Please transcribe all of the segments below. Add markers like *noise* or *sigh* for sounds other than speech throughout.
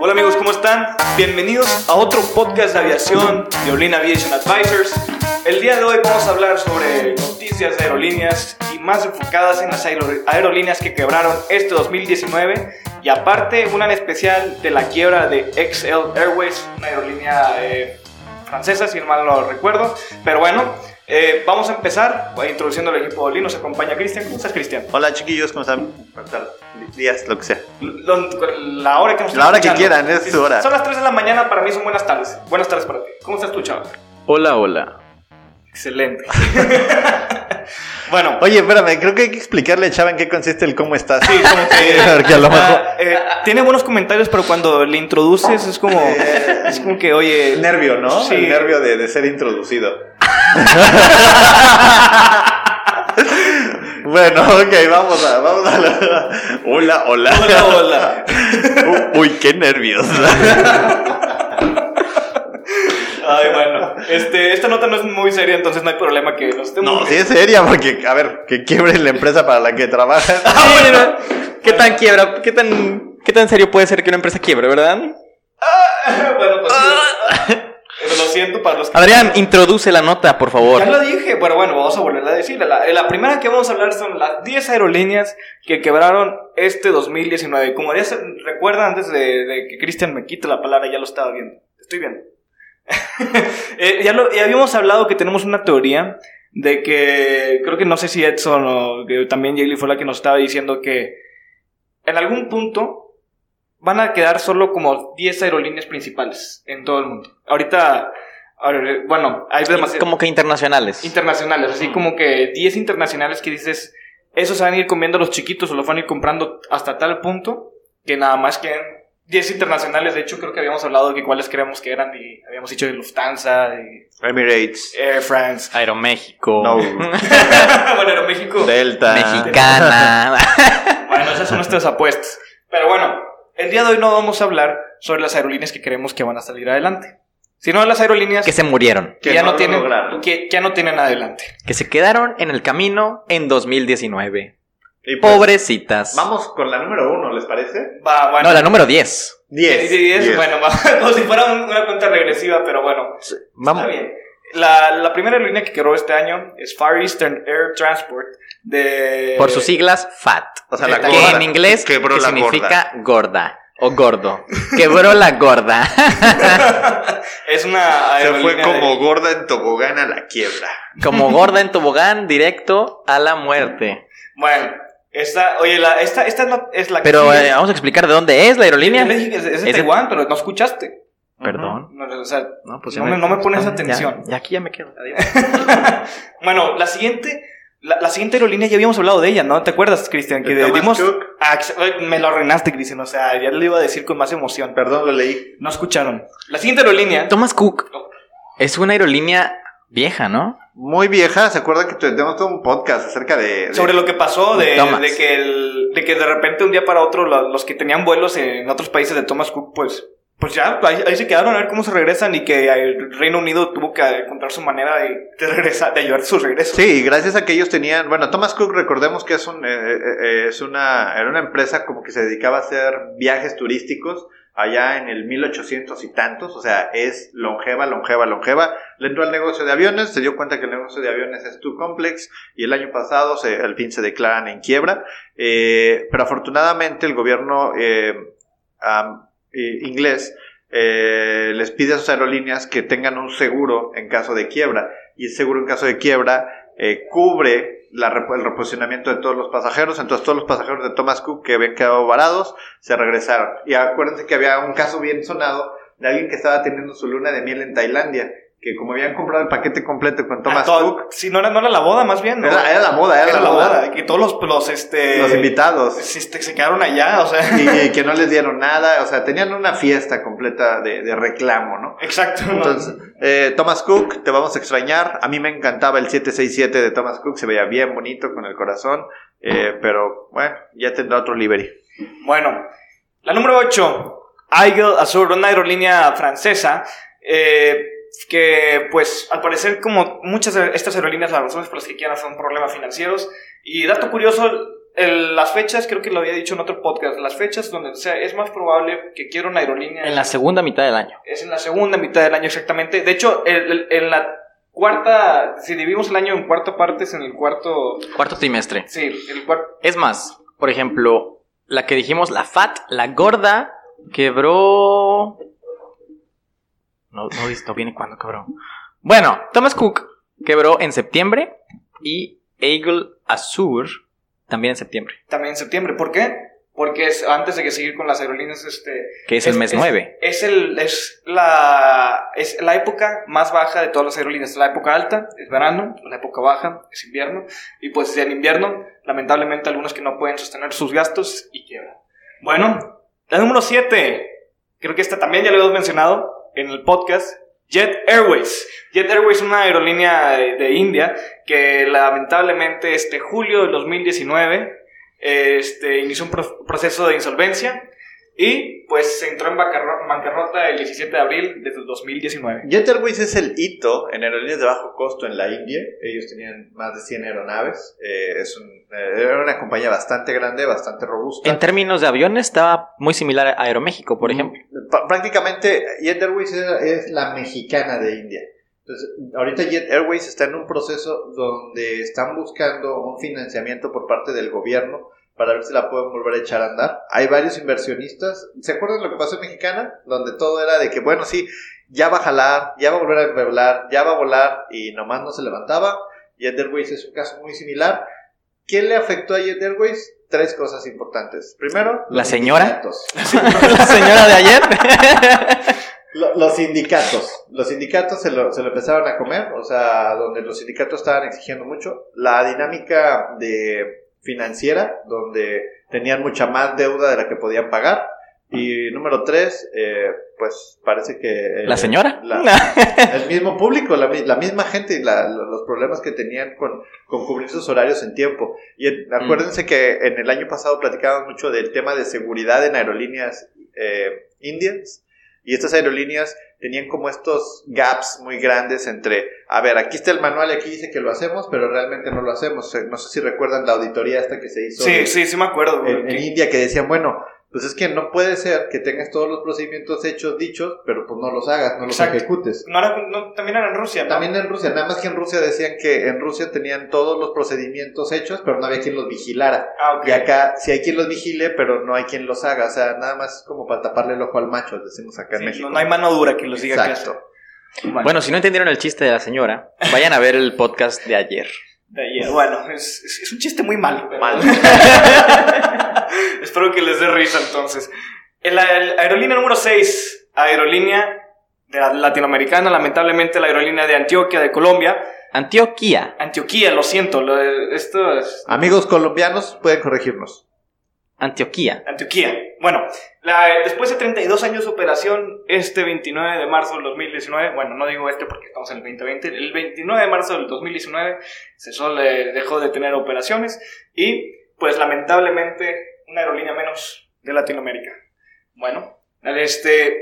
Hola amigos, ¿cómo están? Bienvenidos a otro podcast de aviación de Olin Aviation Advisors. El día de hoy vamos a hablar sobre noticias de aerolíneas más enfocadas en las aero- aerolíneas que quebraron este 2019 y aparte una en especial de la quiebra de XL Airways, una aerolínea eh, francesa si mal no recuerdo. Pero bueno, eh, vamos a empezar eh, introduciendo al equipo de. Nos acompaña Cristian. ¿Cómo estás Cristian? Hola chiquillos, ¿cómo están? Días, lo que sea. Lo- La hora que nos La hora que escuchando. quieran, es su hora. Son las 3 de la mañana, para mí son buenas tardes. Buenas tardes para ti. ¿Cómo estás tú, chaval? Hola, hola. Excelente. *laughs* bueno, Oye, espérame, creo que hay que explicarle a Chava en qué consiste el cómo estás. Sí, como *laughs* que- a lo mejor... ah, eh, tiene buenos comentarios, pero cuando le introduces es como, es como que, oye, El nervio, ¿no? Sí. El nervio de, de ser introducido. *laughs* bueno, ok, vamos a... Vamos a la- Hola, hola. hola, hola. Uy, qué nervios. Ay, bueno, este, esta nota no es muy seria, entonces no hay problema que nos estemos. No, sí es seria, porque, a ver, que quiebre la empresa para la que trabajas. *laughs* Ah, ¿Qué tan quiebra? ¿Qué tan, ¿Qué tan serio puede ser que una empresa quiebre, verdad? *laughs* bueno, pues sí. Lo siento para los que. Adrián, introduce la nota, por favor. Ya lo dije, pero bueno, vamos a volver a decir. La, la primera que vamos a hablar son las 10 aerolíneas que quebraron este 2019. Como ya se recuerdan, antes de, de que Cristian me quite la palabra, ya lo estaba viendo. Estoy viendo. *laughs* Eh, ya, lo, ya habíamos hablado que tenemos una teoría de que, creo que no sé si Edson o que también Jaylee fue la que nos estaba diciendo que en algún punto van a quedar solo como 10 aerolíneas principales en todo el mundo. Ahorita, bueno, hay demasiadas Como que internacionales. internacionales, así como que 10 internacionales que dices, esos van a ir comiendo los chiquitos o los van a ir comprando hasta tal punto que nada más queden 10 internacionales. De hecho, creo que habíamos hablado de que cuáles creemos que eran y habíamos dicho de Lufthansa, de Emirates. Air France. Aeroméxico. No. *laughs* bueno, Aeroméxico. Delta. Mexicana. *laughs* Bueno, esas son nuestras apuestas. Pero bueno, el día de hoy no vamos a hablar sobre las aerolíneas que creemos que van a salir adelante, sino de las aerolíneas que se murieron. que que ya no tienen, que ya no tienen adelante. Que se quedaron en el camino en 2019. Y pues, Pobrecitas. Vamos con la número uno, ¿les parece? Va, bueno. No, la número 10. Diez. Sí, sí, es- Diez. bueno, *laughs* va, como si fuera un- una cuenta regresiva, pero bueno, Vamos. está bien. La, la primera aerolínea que quebró este año es Far Eastern Air Transport de... Por sus siglas, FAT. O sea, la Que que gorda. en inglés Quebró que la significa gorda. O gordo. Quebró la gorda. *laughs* es una Se fue como de- gorda en tobogán a la quiebra. Como gorda en tobogán, directo a la muerte. Bueno, esta, oye, la, esta, esta no es la que Pero sigue. eh, vamos a explicar de dónde es la aerolínea. Que es, es de Es de- Taiwán, pero no escuchaste. Perdón. No, o sea, No, pues No ya me- no me pones ya- atención. Ya, aquí ya me quedo. *laughs* bueno, la siguiente... La, la siguiente aerolínea ya habíamos hablado de ella, ¿no? ¿Te acuerdas, Cristian? Que ¿De Thomas dimos... Ah, me lo arruinaste, Cristian. O sea, ya le iba a decir con más emoción. Perdón, lo leí. No escucharon. La siguiente aerolínea. Thomas Cook es una aerolínea vieja, ¿no? Muy vieja, ¿se acuerdan que tenemos todo un podcast acerca de... de- Sobre lo que pasó de, que el- de que de repente un día para otro lo- los que tenían vuelos en otros países de Thomas Cook, pues, pues ya, ahí, ahí se quedaron a ver cómo se regresan y que el Reino Unido tuvo que encontrar su manera de, de regresar, de ayudar a su regreso. Sí, gracias a que ellos tenían, bueno, Thomas Cook recordemos que es un, eh, eh, eh, es una, era una empresa como que se dedicaba a hacer viajes turísticos allá en el 1800 y tantos, o sea, es longeva, longeva, longeva. Le entró al negocio de aviones, se dio cuenta que el negocio de aviones es too complex y el año pasado se, al fin se declaran en quiebra, eh, pero afortunadamente el gobierno eh, eh, inglés les pide a sus aerolíneas que tengan un seguro en caso de quiebra y el seguro en caso de quiebra cubre la el reposicionamiento de todos los pasajeros. Entonces todos los pasajeros de Thomas Cook que habían quedado varados se regresaron. Y acuérdense que había un caso bien sonado de alguien que estaba teniendo su luna de miel en Tailandia. Que como habían comprado el paquete completo con Thomas Ah, todo- Cook, Si no era, no era la boda, más bien. ¿no? era, era la moda, era, Era la boda. Que todos los, los, este, Los invitados. sí, este, se quedaron allá, o sea. y que no les dieron nada, o sea, tenían una fiesta completa de, de reclamo, ¿no? Exacto. ¿no? Entonces, eh, Thomas Cook, te vamos a extrañar. A mí me encantaba el 767 de Thomas Cook, se veía bien bonito con el corazón, eh, pero bueno, ya tendrá otro livery. Bueno, la número 8, Aigle Azur, una aerolínea francesa, eh, que pues al parecer como muchas de estas aerolíneas, las razones por las que quieran son problemas financieros. Y dato curioso, el- las fechas, creo que lo había dicho en otro podcast, las fechas donde o sea, es más probable que quiera una aerolínea En la segunda mitad del año. es en la segunda mitad del año exactamente. De hecho, el- el- en la cuarta, si dividimos el año en cuarta partes, en el cuarto, Cuarto trimestre. sí, el cuarto, Es más, por ejemplo, la que dijimos, la FAT, la gorda, quebró. No, no, no viene cuándo quebró. Bueno, Thomas Cook quebró en septiembre y Eagle Azur también en septiembre, también en septiembre. ¿Por qué? Porque es antes de que seguir con las aerolíneas, este, que es, el mes 9. Es, el, es, la, es la época más baja de todas las aerolíneas. La época alta es verano, la época baja es invierno. Y pues en invierno, lamentablemente, algunos que no pueden sostener sus gastos y quiebran. Bueno, la número 7. Creo que esta también ya lo hemos mencionado en el podcast. Jet Airways. Jet Airways es una aerolínea de, de India que lamentablemente este julio del 2019 este, inició un pro- proceso de insolvencia y pues se entró en bancarro- bancarrota el 17 de abril el 2019. Jet Airways es el hito en aerolíneas de bajo costo en la India. Ellos tenían más de 100 aeronaves. Eh, es un- eh, era una compañía bastante grande, bastante robusta. En términos de aviones estaba muy similar a Aeroméxico, por ejemplo. Prácticamente Jet Airways era- es la mexicana de India. Entonces, ahorita Jet Airways está en un proceso donde están buscando un financiamiento por parte del gobierno para ver si la pueden volver a echar a andar. Hay varios inversionistas. ¿Se acuerdan lo que pasó en Mexicana? Donde todo era de que, bueno, sí, ya va a jalar, ya va a volver a volar, ya va a volar y nomás no se levantaba. Jet Airways es un caso muy similar. ¿Qué le afectó a Jet Airways? Tres cosas importantes. Primero, ¿La señora? *laughs* La señora de ayer. *laughs* Lo- Los sindicatos, los sindicatos se lo, se lo empezaron a comer, o sea, donde los sindicatos estaban exigiendo mucho. La dinámica de financiera, donde tenían mucha más deuda de la que podían pagar. Y número tres, eh, pues parece que... eh, ¿La señora? la- *laughs* el mismo público, la, mi- la misma gente y la- los problemas que tenían con, con cubrir sus horarios en tiempo. Y en- acuérdense que en el año pasado platicábamos mucho del tema de seguridad en aerolíneas eh, indias. Y estas aerolíneas tenían como estos gaps muy grandes entre, a ver, aquí está el manual y aquí dice que lo hacemos, pero realmente no lo hacemos. No sé si recuerdan la auditoría esta que se hizo Sí, sí, sí me acuerdo. en, India que decían, bueno, pues es que no puede ser que tengas todos los procedimientos hechos, dichos, pero pues no los hagas, no los Exacto. ejecutes. no era- no, también era en Rusia, ¿no? También en Rusia, nada más que en Rusia decían que en Rusia tenían todos los procedimientos hechos, pero no había quien los vigilara. Ah, ok. Y acá sí hay quien los vigile, pero no hay quien los haga. O sea, nada más como para taparle el ojo al macho, decimos acá en México. no, no hay mano dura que los diga. Exacto. Bueno, Bueno, si no entendieron el chiste de la señora, vayan a ver el podcast de ayer. de ayer. Bueno, es, es- es un chiste muy malo. pero- Mal. *laughs* *laughs* Espero que les dé risa entonces. En la, el- aerolínea número 6, aerolínea de la- latinoamericana, lamentablemente la aerolínea de Antioquia, de Colombia. Antioquía. Antioquia, lo siento, lo esto es Amigos colombianos, pueden corregirnos. Antioquía. Antioquia. Bueno, la- después de 32 años de operación, este 29 de marzo del 2019, bueno, no digo este porque estamos en el 2020, el 29 de marzo del 2019 Cesol eh, dejó de tener operaciones y pues lamentablemente una aerolínea menos de Latinoamérica. Bueno, este,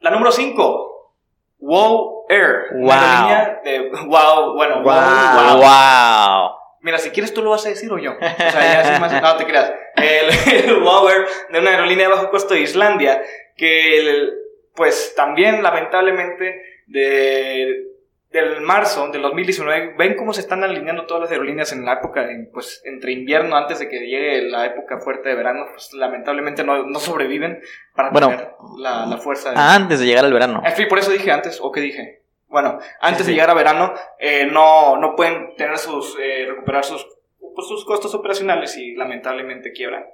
la número 5, Wow Air. Wow. Una aerolínea de Wow, bueno, Wow, Wow. wow. Mira, si quieres tú lo vas a decir o yo. O sea, ya más. No te creas. El, el Wow Air de una aerolínea de bajo costo de Islandia, que el- pues también lamentablemente de, del marzo del 2019, ven cómo se están alineando todas las aerolíneas en la época, de, pues entre invierno, antes de que llegue la época fuerte de verano, pues lamentablemente no, no sobreviven para Bueno. tener la, la fuerza de... Antes de llegar al verano. En fin, por eso dije antes, ¿o qué dije? Bueno, antes Sí, sí. de llegar a verano, eh, no, no pueden tener sus, eh, recuperar sus, pues, sus costos operacionales y lamentablemente quiebran.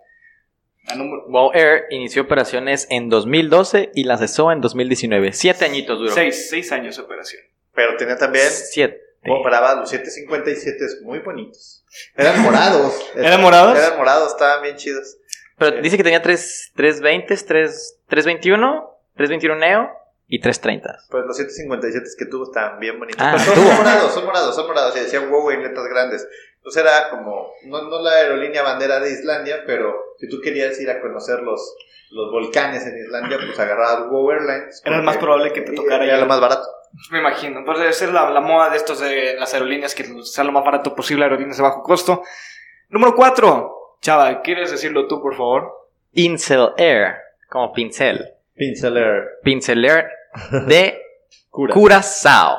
Wow Air inició operaciones en 2012 y la cesó en 2019. Siete añitos duró. seis, seis años de operación. Pero tenía también, Siete. compraba los 757 muy bonitos. Eran *laughs* morados. ¿Eran morados? Eran morados, estaban bien chidos. Pero dice que tenía tres, 320, 3, 321, 321 Neo y 330. Pues los 757 que tuvo estaban bien bonitos. Ah, son, son morados, son morados, son morados. Y decían wow en letras grandes. Entonces era como, no, no la aerolínea bandera de Islandia, pero si tú querías ir a conocer los, los volcanes en Islandia, pues agarrabas Wow Airlines. Era el más probable que te tocara Era lo más barato. Me imagino. Pues debe ser la, la moda de estos de las aerolíneas que sea lo más barato posible, aerolíneas de bajo costo. Número 4. Chava, ¿quieres decirlo tú, por favor? Incel Air, como pincel. Pinceler. Pincel Air *laughs* de Cura. Curazao.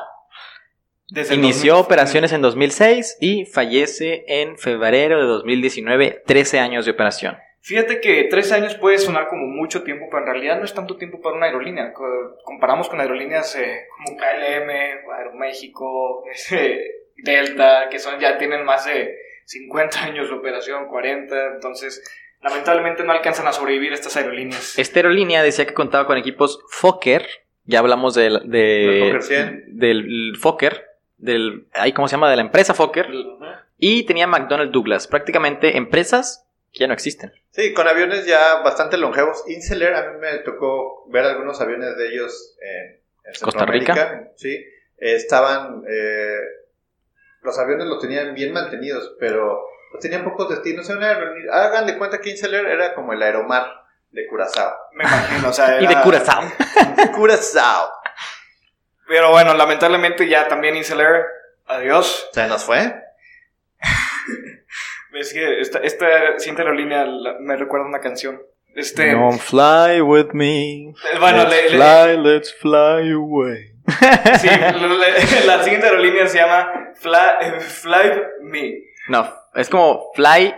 Inició 2000. operaciones en 2006 y fallece en febrero de 2019, 13 años de operación. Fíjate que tres años puede sonar como mucho tiempo, pero en realidad no es tanto tiempo para una aerolínea. Co- Comparamos con aerolíneas eh, como KLM, Aeroméxico, *laughs* eh, Delta, que son ya tienen más de 50 años de operación, 40. Entonces, lamentablemente no alcanzan a sobrevivir estas aerolíneas. Esta aerolínea decía que contaba con equipos Fokker, ya hablamos del, de, Fokker 100. del Fokker, del, ahí, ¿cómo se llama? De la empresa Fokker, y tenía McDonnell Douglas, prácticamente empresas que ya no existen. Sí, con aviones ya bastante longevos. Inceler, a mí me tocó ver algunos aviones de ellos en, en Costa Rica. Centroamérica, Sí, eh, estaban. eh, los aviones los tenían bien mantenidos, pero pues, tenían pocos destinos. Era Hagan de cuenta que Inceler era como el aeromar de Curazao. Me imagino, o sea, *laughs* Y de era- Curazao. Curazao. Pero bueno, lamentablemente ya también Inceler, adiós. ¿Se nos fue? Es que esta, esta siguiente aerolínea la- me recuerda a una canción. Este, fly with me. eh, bueno, le- le- let's fly away. *laughs* sí, le- le- la siguiente aerolínea se llama Fly, Fly Me. No, es como fly,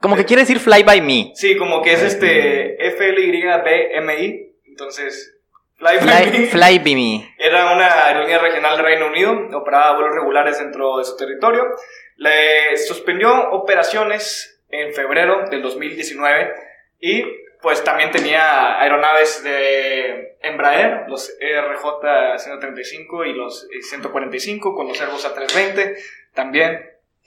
como que quiere decir fly by me. Sí, como que es este FLYBMI. Entonces, Fly, by Fly, Me fly by me. *laughs* era una aerolínea regional del Reino Unido, operaba vuelos regulares dentro de su territorio. Le suspendió operaciones en febrero del 2019 y pues también tenía aeronaves de Embraer, los RJ-135 y los 145 con los Airbus A320. También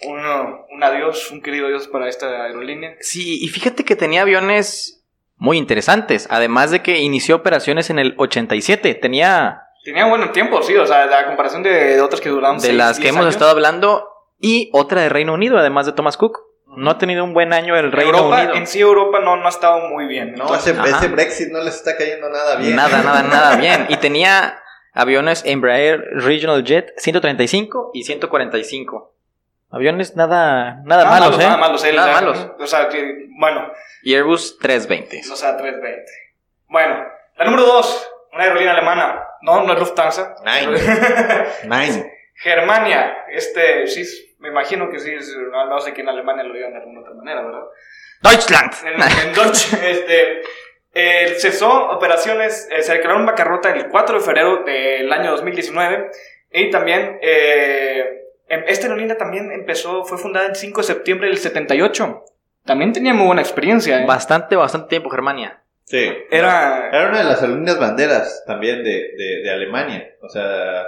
uno- un adiós, un querido adiós para esta aerolínea. Sí, y fíjate que tenía aviones muy interesantes, además de que inició operaciones en el 87. Tenía Tenía buen tiempo, sí, o sea, la comparación de, de otras que duraron de seis, las que hemos años. estado hablando y otra de Reino Unido, además de Thomas Cook. No ha tenido un buen año el Reino Europa, Unido. en sí Europa no, no ha estado muy bien. No, Entonces, ese Brexit no les está cayendo nada bien. Nada, *laughs* nada, nada bien. Y tenía aviones Embraer Regional Jet 135 y 145. Aviones nada, nada, malos, ¿eh? Nada malos, eh, Nada o sea, malos. O sea, que, bueno, Y Airbus 320. o sea, 320. Bueno, la número 2, una aerolínea alemana. No, no es Lufthansa. Nine. *laughs* Nine. Germania, este, sí, me imagino que sí, es, no, no sé que en Alemania lo digan de alguna otra manera, ¿verdad? Deutschland. En, en Deutsch, *laughs* este, eh, cesó operaciones, eh, se declaró en bancarrota el 4 de febrero del año 2019 y también, eh, esta aerolínea también empezó, fue fundada el 5 de septiembre del 78. También tenía muy buena experiencia, ¿eh? Bastante, bastante tiempo, Germania. Sí. Era, Era una de las aerolíneas banderas también de, de, de Alemania. O sea,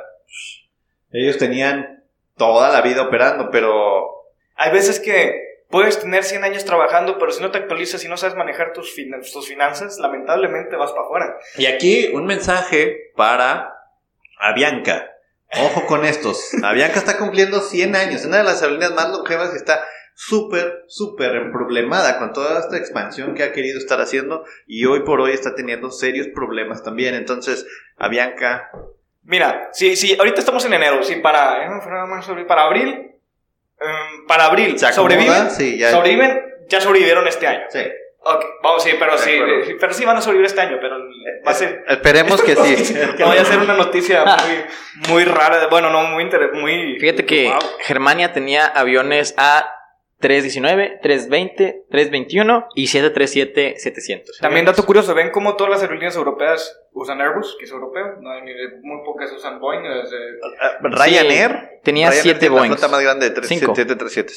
ellos tenían toda la vida operando, pero hay veces que puedes tener 100 años trabajando, pero si no te actualizas y no sabes manejar tus, fin- tus finanzas, lamentablemente vas para afuera. Y aquí un mensaje para Avianca. Ojo con estos. Avianca está cumpliendo 100 años. Una de las aerolíneas más longevas y está súper, súper problemada con toda esta expansión que ha querido estar haciendo y hoy por hoy está teniendo serios problemas también. Entonces, Avianca, Mira, si, si ahorita estamos en enero, si para, eh, para abril, em, para abril sobreviven, Sí, ya. sobreviven, ya sobrevivieron este año. Sí. Ok, vamos, sí, pero sí, eh, pero sí van a sobrevivir este año, pero va a ser... Esperemos que sí. *laughs* que vaya a ser una noticia *laughs* muy, muy rara, bueno, no, muy inter- muy... Fíjate que Wow. Germania tenía aviones 319, 320, 321 y 737, 700. También dato curioso, ven cómo todas las aerolíneas europeas usan Airbus, que es europeo, no hay ni muy pocas usan Boeing. de- Ah, Ryanair. tenía Ryanair siete tiene la más grande de tres- Cinco. 737.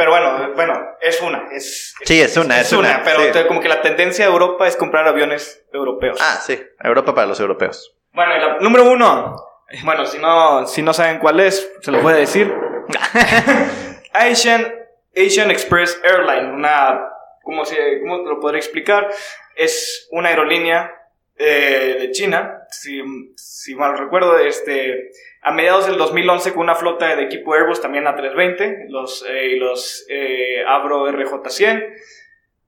Pero bueno, bueno, es una, es, Sí, es una, es una, pero sí. te- como que la tendencia de Europa es comprar aviones europeos. Ah, sí. Europa para los europeos. Bueno, y la número uno. Bueno, si no, si no saben cuál es, se los voy a decir. *laughs* Asian, Asian Express Airline, una, ¿cómo, se, ¿cómo te lo podré explicar? Es una aerolínea eh, de China, si, si mal recuerdo, este, a mediados del 2011 con una flota de equipo Airbus también A320, los, eh, los eh, Avro RJ100.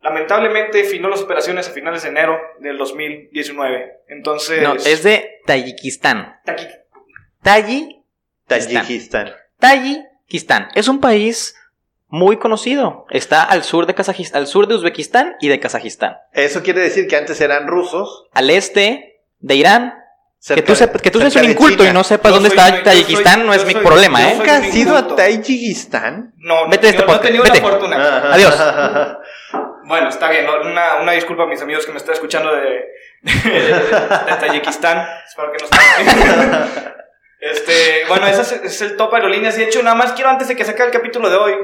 Lamentablemente finó las operaciones a finales de enero del 2019. Entonces... No, es de Tayikistán. Aquí. Tayi, Tayikistán. Tayikistán. Es un país muy conocido. Está al sur de Kazajistán, al sur de Uzbekistán y de Kazajistán. Eso quiere decir que antes eran rusos. Al este de Irán. Cerca que tú, que seas un inculto China. y no sepas dónde soy- está Tayikistán, soy- no es mi soy- problema, ¿eh? ¿Nunca has ido a. Tayikistán? No, no, Vete de este no he podcast, tenido vete. la fortuna. Adiós. *laughs* Bueno, está bien. Una, una disculpa a mis amigos que me están escuchando de, de, de Tayikistán. Espero que no estén. *laughs* Este, bueno, ese es, es el top aerolíneas. Y de hecho, nada más quiero antes de que saque el capítulo de hoy.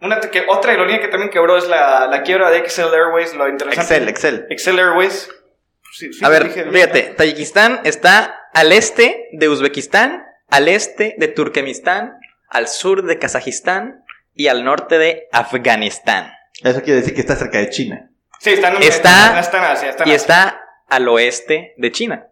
Una, que, otra aerolínea que también quebró es la, la quiebra de Excel Airways. Lo interesante. Excel, Excel. Excel Airways. Sí, sí, A ver, dije fíjate, ¿no? Tayikistán está al este de Uzbekistán, al este de Turkmenistán, al sur de Kazajistán y al norte de Afganistán. Eso quiere decir que está cerca de China. Sí, está en, Está- está en Asia. Está en Y Asia. está al oeste de China.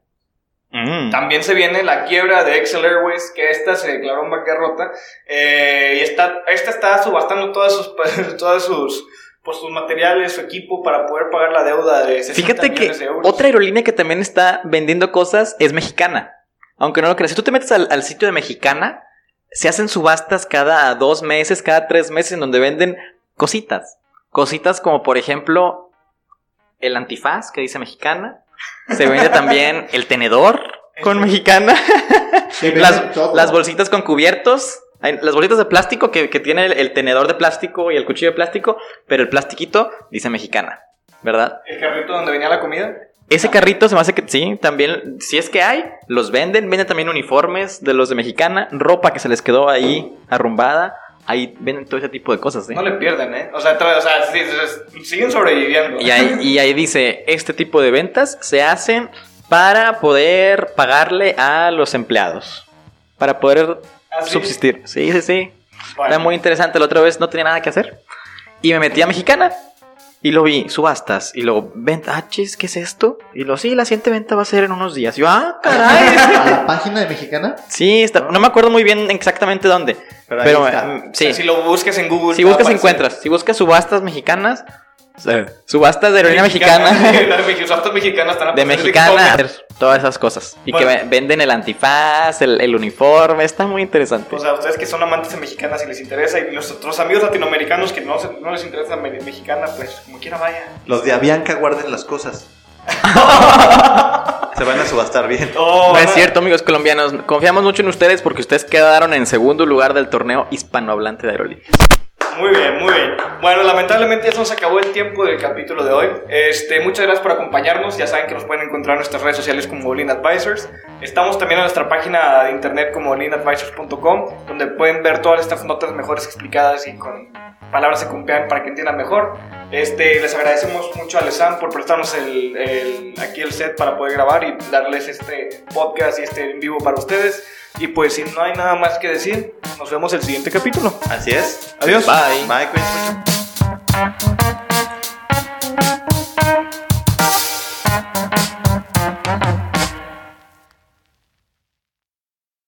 Mm. También se viene la quiebra de Excel Airways, que esta se declaró en bancarrota. eh, y está, esta está subastando todas sus, *laughs* todas sus, pues, sus materiales, su equipo, para poder pagar la deuda de 60 Fíjate que millones de euros. otra aerolínea que también está vendiendo cosas es mexicana. Aunque no lo creas. Si tú te metes al, al sitio de mexicana, se hacen subastas cada dos meses, cada tres meses, en donde venden cositas. Cositas como, por ejemplo, el antifaz que dice mexicana. Se vende también el tenedor *laughs* con mexicana. las, las bolsitas con cubiertos. Las bolsitas de plástico que, que tiene el, el tenedor de plástico y el cuchillo de plástico, pero el plastiquito dice mexicana, ¿verdad? El carrito donde venía la comida. Ese carrito se me hace que sí, también, si es que hay, los venden, venden también uniformes de los de mexicana, ropa que se les quedó ahí arrumbada, ahí venden todo ese tipo de cosas, ¿eh? No le pierden, ¿eh? O sea, o sea sí, sí, siguen sobreviviendo. Y ahí, y ahí dice, este tipo de ventas se hacen para poder pagarle a los empleados, para poder ¿Ah, sí? subsistir. Sí, sí, sí. Bueno. Era muy interesante. La otra vez no tenía nada que hacer. Y me metí a Mexicana. Y lo vi, subastas. Y luego, venta, ah, chis, ¿qué es esto? Y lo, sí, la siguiente venta va a ser en unos días. Y yo, ah, caray. *laughs* ¿A la *laughs* página de Mexicana? sí, está, no me acuerdo muy bien exactamente dónde. Pero Pero, ahí está. mm, O sea, sí. si lo buscas en Google. Si buscas, aparecer. encuentras. Si buscas subastas mexicanas, subastas de aerolínea mexicana. Mexicanas *laughs* subastas mexicanas están a De mexicana, todas esas cosas. Y Bueno. que ve- venden el antifaz, el, el uniforme, está muy interesante. O sea, ustedes que son amantes de mexicanas y les interesa, y los otros amigos latinoamericanos que no, les interesa mexicana, pues como quiera vaya. Los de Avianca guarden las cosas. *laughs* Se van a subastar bien. Oh, No es cierto, amigos colombianos. Confiamos mucho en ustedes porque ustedes quedaron en segundo lugar del torneo hispanohablante de aerolíneas. Muy bien, muy bien. Bueno, lamentablemente ya se nos acabó el tiempo del capítulo de hoy. Este, muchas gracias por acompañarnos. Ya saben que nos pueden encontrar en nuestras redes sociales como Lean Advisors. Estamos también en nuestra página de internet como leanadvisors.com, donde pueden ver todas estas notas mejores explicadas y con palabras que cumplan para que entiendan mejor. Este, les agradecemos mucho a Lesan por prestarnos el, el- aquí el set para poder grabar y darles este podcast y este en vivo para ustedes. Y pues si no hay nada más que decir, nos vemos el siguiente capítulo. Así es. Adiós. Bye. Bye.